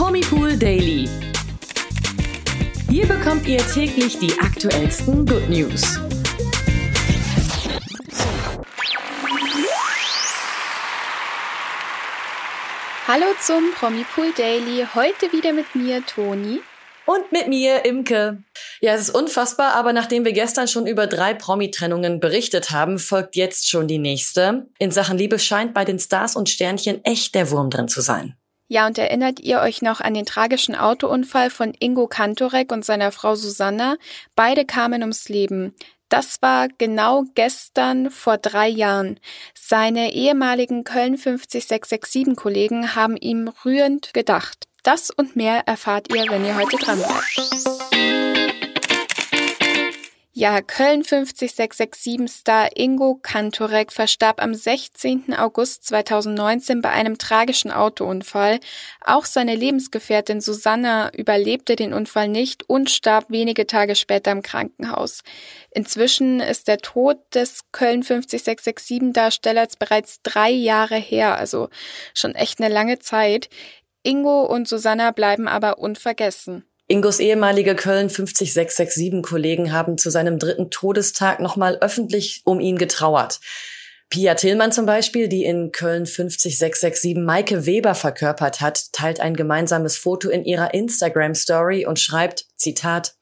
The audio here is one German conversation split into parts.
Promipool Daily. Hier bekommt ihr täglich die aktuellsten Good News. Hallo zum Promipool Daily. Heute wieder mit mir, Toni. Und mit mir, Imke. Ja, es ist unfassbar, aber nachdem wir gestern schon über drei Promi-Trennungen berichtet haben, folgt jetzt schon die nächste. In Sachen Liebe scheint bei den Stars und Sternchen echt der Wurm drin zu sein. Ja, und erinnert ihr euch noch an den tragischen Autounfall von Ingo Kantorek und seiner Frau Susanna? Beide kamen ums Leben. Das war genau gestern vor drei Jahren. Seine ehemaligen Köln 50667 Kollegen haben ihm rührend gedacht. Das und mehr erfahrt ihr, wenn ihr heute dran bleibt. Ja, Köln 50667-Star Ingo Kantorek verstarb am 16. August 2019 bei einem tragischen Autounfall. Auch seine Lebensgefährtin Susanna überlebte den Unfall nicht und starb wenige Tage später im Krankenhaus. Inzwischen ist der Tod des Köln 50667-Darstellers bereits drei Jahre her, also schon echt eine lange Zeit. Ingo und Susanna bleiben aber unvergessen. Ingos ehemalige Köln 50667 Kollegen haben zu seinem dritten Todestag nochmal öffentlich um ihn getrauert. Pia Tillmann zum Beispiel, die in Köln 50667 Maike Weber verkörpert hat, teilt ein gemeinsames Foto in ihrer Instagram-Story und schreibt, Zitat,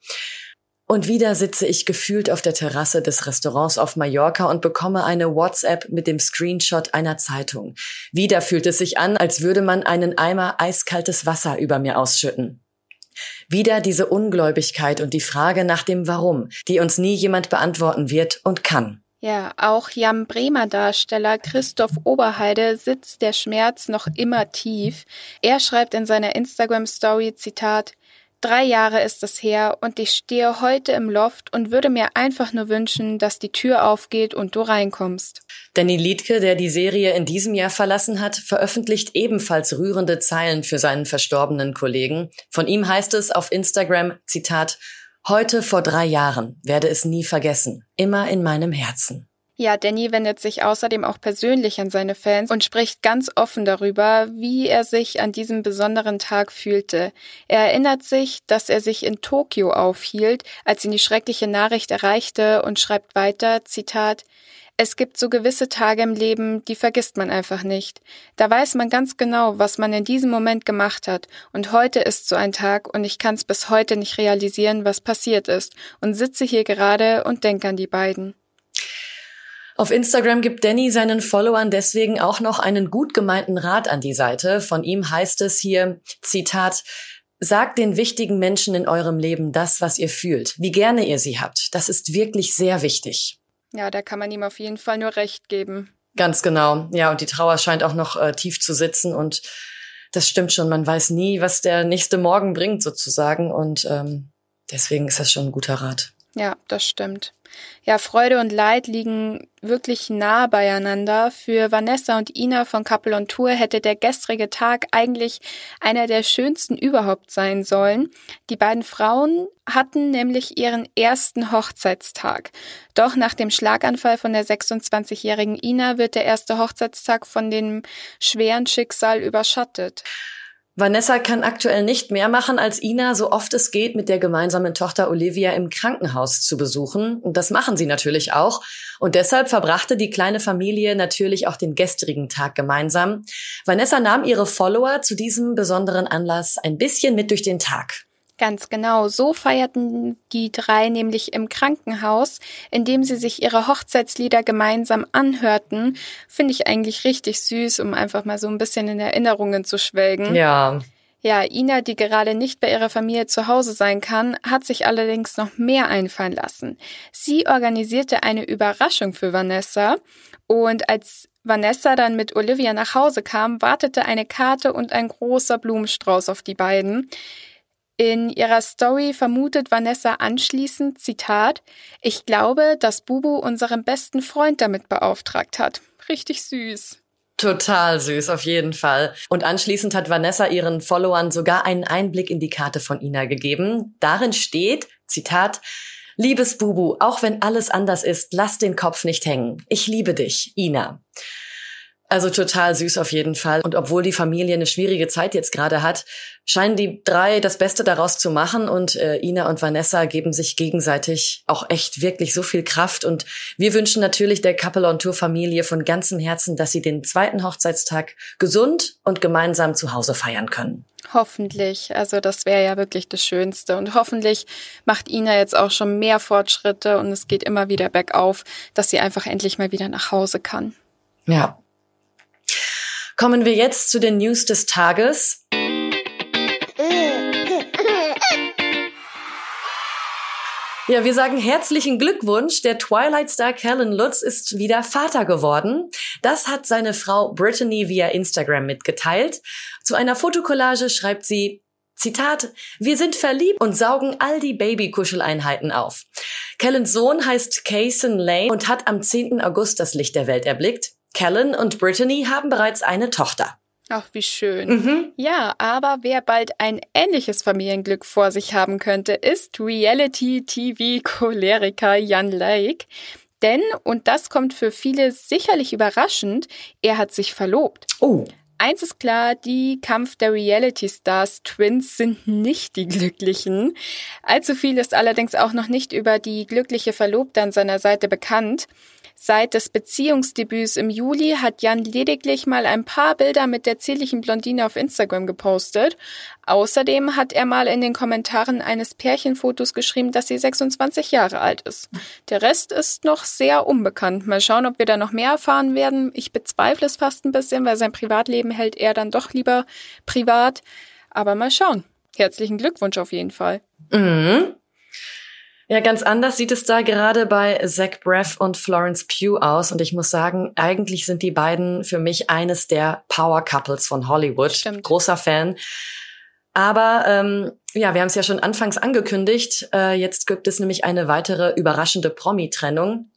und wieder sitze ich gefühlt auf der Terrasse des Restaurants auf Mallorca und bekomme eine WhatsApp mit dem Screenshot einer Zeitung. Wieder fühlt es sich an, als würde man einen Eimer eiskaltes Wasser über mir ausschütten. Wieder diese Ungläubigkeit und die Frage nach dem Warum, die uns nie jemand beantworten wird und kann. Ja, auch Jan Bremer Darsteller Christoph Oberheide sitzt der Schmerz noch immer tief. Er schreibt in seiner Instagram Story Zitat Drei Jahre ist es her und ich stehe heute im Loft und würde mir einfach nur wünschen, dass die Tür aufgeht und du reinkommst. Danny Liedke, der die Serie in diesem Jahr verlassen hat, veröffentlicht ebenfalls rührende Zeilen für seinen verstorbenen Kollegen. Von ihm heißt es auf Instagram, Zitat, Heute vor drei Jahren werde es nie vergessen, immer in meinem Herzen. Ja, Danny wendet sich außerdem auch persönlich an seine Fans und spricht ganz offen darüber, wie er sich an diesem besonderen Tag fühlte. Er erinnert sich, dass er sich in Tokio aufhielt, als ihn die schreckliche Nachricht erreichte und schreibt weiter, Zitat, es gibt so gewisse Tage im Leben, die vergisst man einfach nicht. Da weiß man ganz genau, was man in diesem Moment gemacht hat. Und heute ist so ein Tag und ich kann es bis heute nicht realisieren, was passiert ist und sitze hier gerade und denke an die beiden. Auf Instagram gibt Danny seinen Followern deswegen auch noch einen gut gemeinten Rat an die Seite. Von ihm heißt es hier, Zitat, Sagt den wichtigen Menschen in eurem Leben das, was ihr fühlt, wie gerne ihr sie habt. Das ist wirklich sehr wichtig. Ja, da kann man ihm auf jeden Fall nur recht geben. Ganz genau. Ja, und die Trauer scheint auch noch äh, tief zu sitzen und das stimmt schon. Man weiß nie, was der nächste Morgen bringt sozusagen und ähm, deswegen ist das schon ein guter Rat. Ja, das stimmt. Ja, Freude und Leid liegen wirklich nah beieinander. Für Vanessa und Ina von Couple on Tour hätte der gestrige Tag eigentlich einer der schönsten überhaupt sein sollen. Die beiden Frauen hatten nämlich ihren ersten Hochzeitstag. Doch nach dem Schlaganfall von der 26-jährigen Ina wird der erste Hochzeitstag von dem schweren Schicksal überschattet. Vanessa kann aktuell nicht mehr machen, als Ina so oft es geht mit der gemeinsamen Tochter Olivia im Krankenhaus zu besuchen. Und das machen sie natürlich auch. Und deshalb verbrachte die kleine Familie natürlich auch den gestrigen Tag gemeinsam. Vanessa nahm ihre Follower zu diesem besonderen Anlass ein bisschen mit durch den Tag. Ganz genau, so feierten die drei nämlich im Krankenhaus, indem sie sich ihre Hochzeitslieder gemeinsam anhörten. Finde ich eigentlich richtig süß, um einfach mal so ein bisschen in Erinnerungen zu schwelgen. Ja. Ja, Ina, die gerade nicht bei ihrer Familie zu Hause sein kann, hat sich allerdings noch mehr einfallen lassen. Sie organisierte eine Überraschung für Vanessa und als Vanessa dann mit Olivia nach Hause kam, wartete eine Karte und ein großer Blumenstrauß auf die beiden. In ihrer Story vermutet Vanessa anschließend, Zitat, ich glaube, dass Bubu unseren besten Freund damit beauftragt hat. Richtig süß. Total süß, auf jeden Fall. Und anschließend hat Vanessa ihren Followern sogar einen Einblick in die Karte von Ina gegeben. Darin steht, Zitat, Liebes Bubu, auch wenn alles anders ist, lass den Kopf nicht hängen. Ich liebe dich, Ina. Also total süß auf jeden Fall. Und obwohl die Familie eine schwierige Zeit jetzt gerade hat, scheinen die drei das Beste daraus zu machen. Und äh, Ina und Vanessa geben sich gegenseitig auch echt wirklich so viel Kraft. Und wir wünschen natürlich der Couple on Tour Familie von ganzem Herzen, dass sie den zweiten Hochzeitstag gesund und gemeinsam zu Hause feiern können. Hoffentlich. Also das wäre ja wirklich das Schönste. Und hoffentlich macht Ina jetzt auch schon mehr Fortschritte und es geht immer wieder bergauf, dass sie einfach endlich mal wieder nach Hause kann. Ja, Kommen wir jetzt zu den News des Tages. Ja, wir sagen herzlichen Glückwunsch. Der Twilight Star Callan Lutz ist wieder Vater geworden. Das hat seine Frau Brittany via Instagram mitgeteilt. Zu einer Fotokollage schreibt sie, Zitat, wir sind verliebt und saugen all die Babykuscheleinheiten auf. Callens Sohn heißt Kaysen Lane und hat am 10. August das Licht der Welt erblickt. Callan und Brittany haben bereits eine Tochter. Ach, wie schön. Mhm. Ja, aber wer bald ein ähnliches Familienglück vor sich haben könnte, ist Reality-TV-Choleriker Jan Lake. Denn, und das kommt für viele sicherlich überraschend, er hat sich verlobt. Oh. Eins ist klar, die Kampf der Reality Stars Twins sind nicht die Glücklichen. Allzu viel ist allerdings auch noch nicht über die glückliche Verlobte an seiner Seite bekannt. Seit des Beziehungsdebüts im Juli hat Jan lediglich mal ein paar Bilder mit der zierlichen Blondine auf Instagram gepostet. Außerdem hat er mal in den Kommentaren eines Pärchenfotos geschrieben, dass sie 26 Jahre alt ist. Der Rest ist noch sehr unbekannt. Mal schauen, ob wir da noch mehr erfahren werden. Ich bezweifle es fast ein bisschen, weil sein Privatleben hält er dann doch lieber privat. Aber mal schauen. Herzlichen Glückwunsch auf jeden Fall. Mhm. Ja, ganz anders sieht es da gerade bei Zach Braff und Florence Pugh aus. Und ich muss sagen, eigentlich sind die beiden für mich eines der Power Couples von Hollywood. Stimmt. Großer Fan. Aber ähm, ja, wir haben es ja schon anfangs angekündigt. Äh, jetzt gibt es nämlich eine weitere überraschende Promi-Trennung.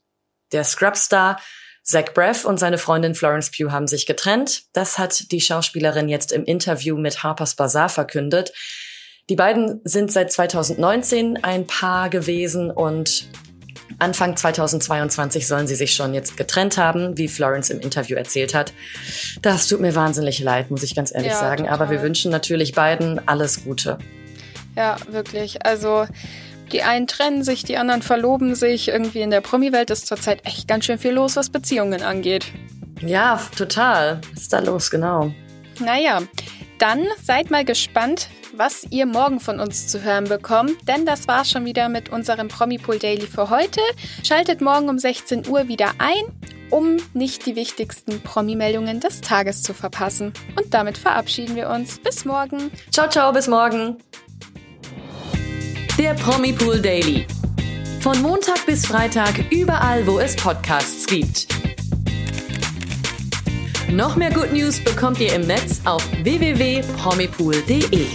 Der Scrubstar Zach Braff und seine Freundin Florence Pugh haben sich getrennt. Das hat die Schauspielerin jetzt im Interview mit Harper's Bazaar verkündet. Die beiden sind seit 2019 ein Paar gewesen und Anfang 2022 sollen sie sich schon jetzt getrennt haben, wie Florence im Interview erzählt hat. Das tut mir wahnsinnig leid, muss ich ganz ehrlich Ja, sagen. total. Aber wir wünschen natürlich beiden alles Gute. Ja, wirklich. Also die einen trennen sich, die anderen verloben sich. Irgendwie in der Promi-Welt ist zurzeit echt ganz schön viel los, was Beziehungen angeht. Ja, total. Was ist da los, genau? Naja, dann seid mal gespannt, was ihr morgen von uns zu hören bekommt, denn das war's schon wieder mit unserem Promipool Daily für heute. Schaltet morgen um 16 Uhr wieder ein, um nicht die wichtigsten Promi-Meldungen des Tages zu verpassen. Und damit verabschieden wir uns. Bis morgen. Ciao, ciao, bis morgen. Der Promi Pool Daily. Von Montag bis Freitag überall, wo es Podcasts gibt. Noch mehr Good News bekommt ihr im Netz auf www.promipool.de.